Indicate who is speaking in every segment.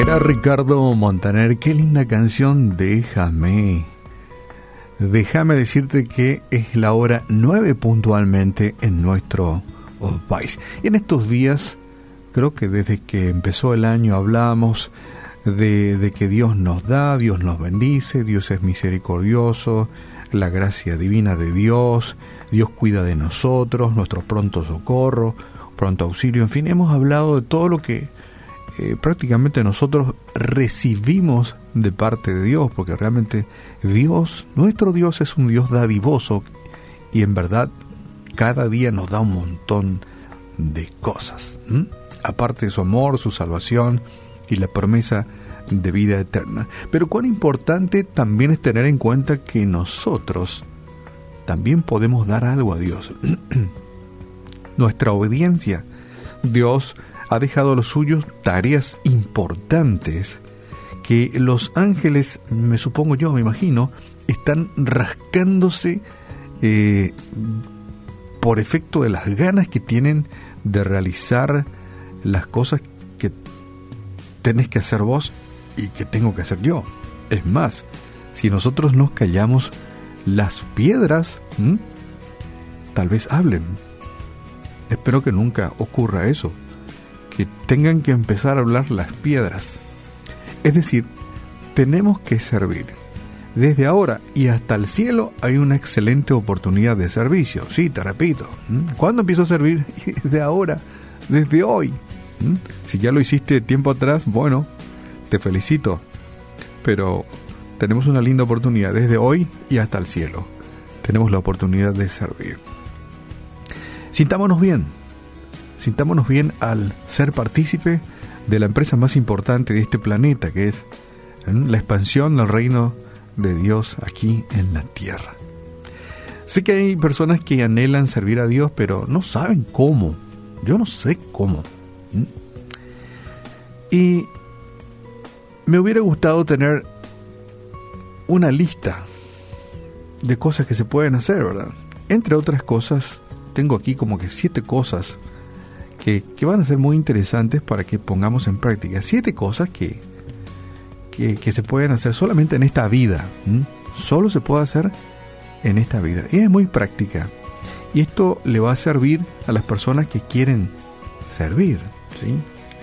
Speaker 1: Era Ricardo Montaner, qué linda canción, déjame. Déjame decirte que es la hora nueve puntualmente en nuestro país. Y en estos días, creo que desde que empezó el año hablamos de, de que Dios nos da, Dios nos bendice, Dios es misericordioso, la gracia divina de Dios, Dios cuida de nosotros, nuestro pronto socorro, pronto auxilio, en fin, hemos hablado de todo lo que eh, prácticamente nosotros recibimos de parte de Dios, porque realmente Dios, nuestro Dios es un Dios dadivoso y en verdad cada día nos da un montón de cosas, aparte de su amor, su salvación y la promesa de vida eterna. Pero cuán importante también es tener en cuenta que nosotros también podemos dar algo a Dios. Nuestra obediencia. Dios ha dejado a los suyos tareas importantes que los ángeles, me supongo yo, me imagino, están rascándose eh, por efecto de las ganas que tienen de realizar las cosas que tenés que hacer vos y que tengo que hacer yo. Es más, si nosotros nos callamos, las piedras tal vez hablen. Espero que nunca ocurra eso tengan que empezar a hablar las piedras. Es decir, tenemos que servir. Desde ahora y hasta el cielo hay una excelente oportunidad de servicio. Sí, te repito. ¿Cuándo empiezo a servir? Desde ahora, desde hoy. Si ya lo hiciste tiempo atrás, bueno, te felicito. Pero tenemos una linda oportunidad desde hoy y hasta el cielo. Tenemos la oportunidad de servir. Sintámonos bien sintámonos bien al ser partícipe de la empresa más importante de este planeta, que es la expansión del reino de Dios aquí en la tierra. Sé que hay personas que anhelan servir a Dios, pero no saben cómo. Yo no sé cómo. Y me hubiera gustado tener una lista de cosas que se pueden hacer, ¿verdad? Entre otras cosas, tengo aquí como que siete cosas que, van a ser muy interesantes para que pongamos en práctica. Siete cosas que, que, se pueden hacer solamente en esta vida. Solo se puede hacer en esta vida. Y es muy práctica. Y esto le va a servir a las personas que quieren servir, ¿sí?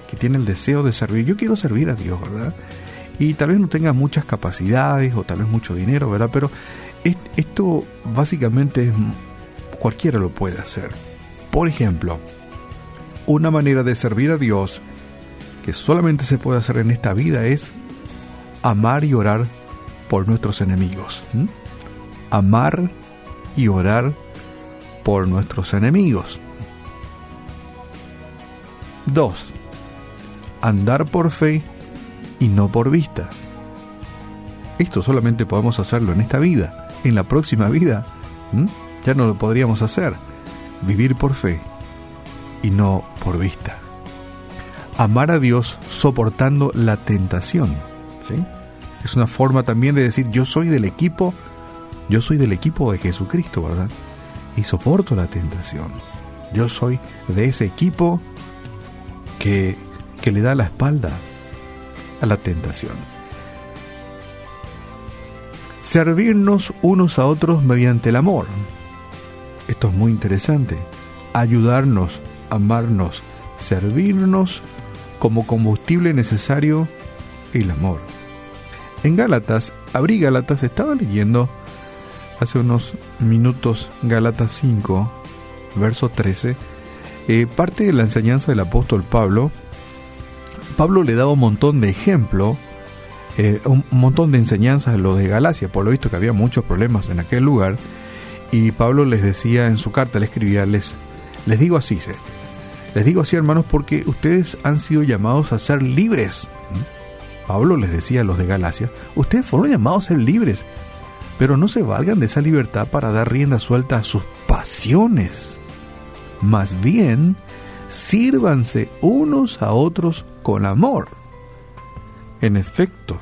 Speaker 1: que tienen el deseo de servir. Yo quiero servir a Dios, ¿verdad? Y tal vez no tenga muchas capacidades o tal vez mucho dinero, ¿verdad? Pero esto básicamente cualquiera lo puede hacer. Por ejemplo, una manera de servir a Dios que solamente se puede hacer en esta vida es amar y orar por nuestros enemigos. Amar y orar por nuestros enemigos. 2. Andar por fe y no por vista. Esto solamente podemos hacerlo en esta vida. En la próxima vida ya no lo podríamos hacer. Vivir por fe y no por vista. Amar a Dios soportando la tentación. Es una forma también de decir yo soy del equipo, yo soy del equipo de Jesucristo, ¿verdad? Y soporto la tentación. Yo soy de ese equipo que, que le da la espalda a la tentación. Servirnos unos a otros mediante el amor. Esto es muy interesante. Ayudarnos amarnos, servirnos como combustible necesario el amor. En Gálatas, abrí Gálatas, estaba leyendo hace unos minutos Gálatas 5, verso 13, eh, parte de la enseñanza del apóstol Pablo. Pablo le daba un montón de ejemplos, eh, un montón de enseñanzas a lo de Galacia, por lo visto que había muchos problemas en aquel lugar, y Pablo les decía en su carta, le escribía, les, les digo así, les digo así, hermanos, porque ustedes han sido llamados a ser libres. Pablo les decía a los de Galacia, ustedes fueron llamados a ser libres, pero no se valgan de esa libertad para dar rienda suelta a sus pasiones. Más bien, sírvanse unos a otros con amor. En efecto,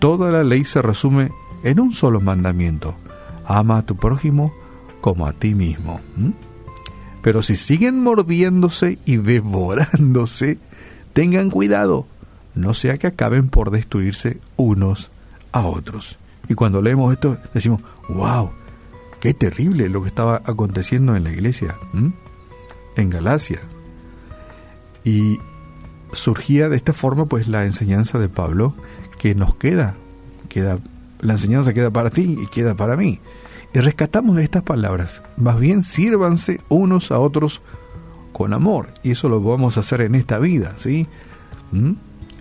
Speaker 1: toda la ley se resume en un solo mandamiento. Ama a tu prójimo como a ti mismo. Pero si siguen mordiéndose y devorándose, tengan cuidado, no sea que acaben por destruirse unos a otros. Y cuando leemos esto decimos, wow, qué terrible lo que estaba aconteciendo en la iglesia, en Galacia. Y surgía de esta forma pues la enseñanza de Pablo que nos queda, queda la enseñanza queda para ti y queda para mí. Y rescatamos estas palabras, más bien sírvanse unos a otros con amor, y eso lo vamos a hacer en esta vida, ¿sí? ¿Mm?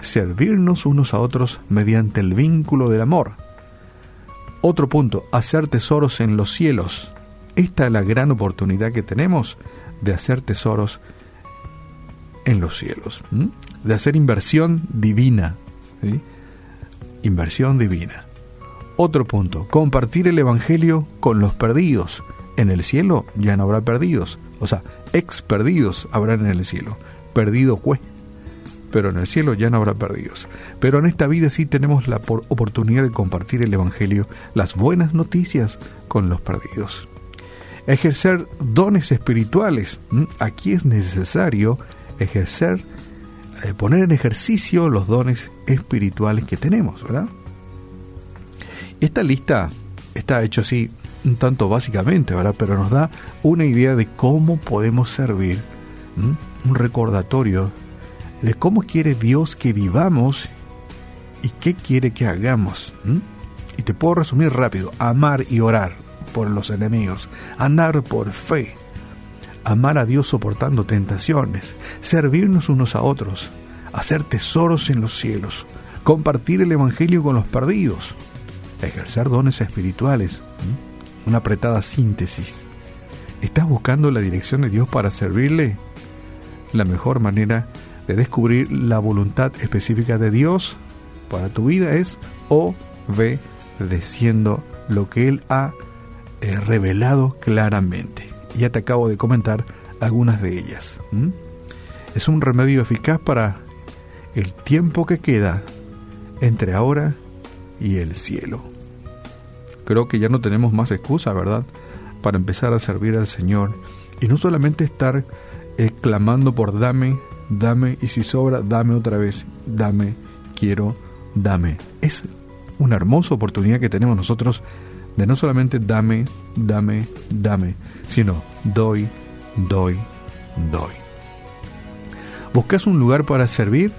Speaker 1: Servirnos unos a otros mediante el vínculo del amor. Otro punto, hacer tesoros en los cielos. Esta es la gran oportunidad que tenemos de hacer tesoros en los cielos, de hacer inversión divina, inversión divina. Otro punto, compartir el Evangelio con los perdidos. En el cielo ya no habrá perdidos, o sea, ex perdidos habrán en el cielo, perdido fue, pero en el cielo ya no habrá perdidos. Pero en esta vida sí tenemos la oportunidad de compartir el Evangelio, las buenas noticias con los perdidos. Ejercer dones espirituales. Aquí es necesario ejercer, eh, poner en ejercicio los dones espirituales que tenemos, ¿verdad? Esta lista está hecha así un tanto básicamente, ¿verdad? Pero nos da una idea de cómo podemos servir, un recordatorio de cómo quiere Dios que vivamos y qué quiere que hagamos. Y te puedo resumir rápido, amar y orar por los enemigos, andar por fe, amar a Dios soportando tentaciones, servirnos unos a otros, hacer tesoros en los cielos, compartir el Evangelio con los perdidos, ejercer dones espirituales. Una apretada síntesis. ¿Estás buscando la dirección de Dios para servirle? La mejor manera de descubrir la voluntad específica de Dios para tu vida es obedeciendo lo que Él ha eh, revelado claramente ya te acabo de comentar algunas de ellas. Es un remedio eficaz para el tiempo que queda entre ahora y el cielo. Creo que ya no tenemos más excusa, ¿verdad? Para empezar a servir al Señor y no solamente estar exclamando por dame, dame y si sobra, dame otra vez, dame, quiero, dame. Es una hermosa oportunidad que tenemos nosotros de no solamente dame, dame, dame, sino doy, doy, doy. ¿Buscas un lugar para servir?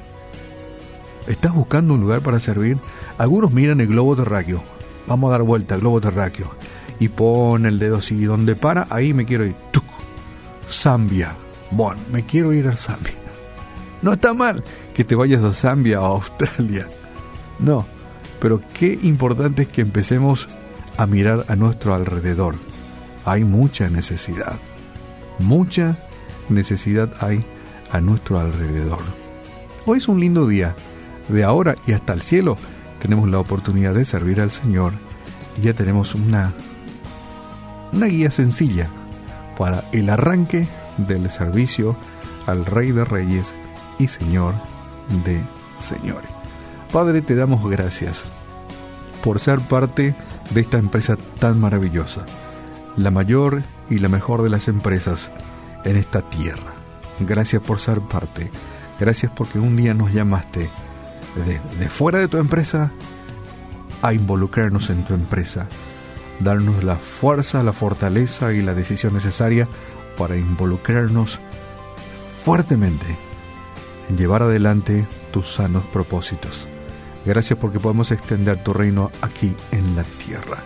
Speaker 1: ¿Estás buscando un lugar para servir? Algunos miran el globo terráqueo. Vamos a dar vuelta al globo terráqueo. Y pone el dedo así. Donde para, ahí me quiero ir. Zambia. Bueno, me quiero ir a Zambia. No está mal que te vayas a Zambia o a Australia. No. Pero qué importante es que empecemos a mirar a nuestro alrededor. Hay mucha necesidad. Mucha necesidad hay a nuestro alrededor. Hoy es un lindo día. De ahora y hasta el cielo tenemos la oportunidad de servir al Señor ya tenemos una, una guía sencilla para el arranque del servicio al Rey de Reyes y Señor de Señores. Padre, te damos gracias por ser parte de esta empresa tan maravillosa, la mayor y la mejor de las empresas en esta tierra. Gracias por ser parte, gracias porque un día nos llamaste de, fuera de tu empresa a involucrarnos en tu empresa, darnos la fuerza, la fortaleza y la decisión necesaria para involucrarnos fuertemente en llevar adelante tus sanos propósitos. Gracias porque podemos extender tu reino aquí en la tierra.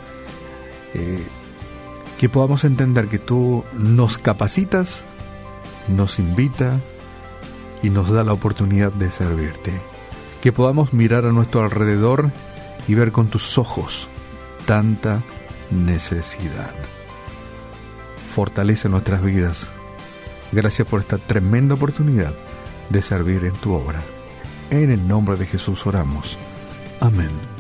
Speaker 1: Eh, que podamos entender que tú nos capacitas, nos invita y nos da la oportunidad de servirte. Que podamos mirar a nuestro alrededor y ver con tus ojos tanta necesidad. Fortalece nuestras vidas. Gracias por esta tremenda oportunidad de servir en tu obra. En el nombre de Jesús oramos. Amén.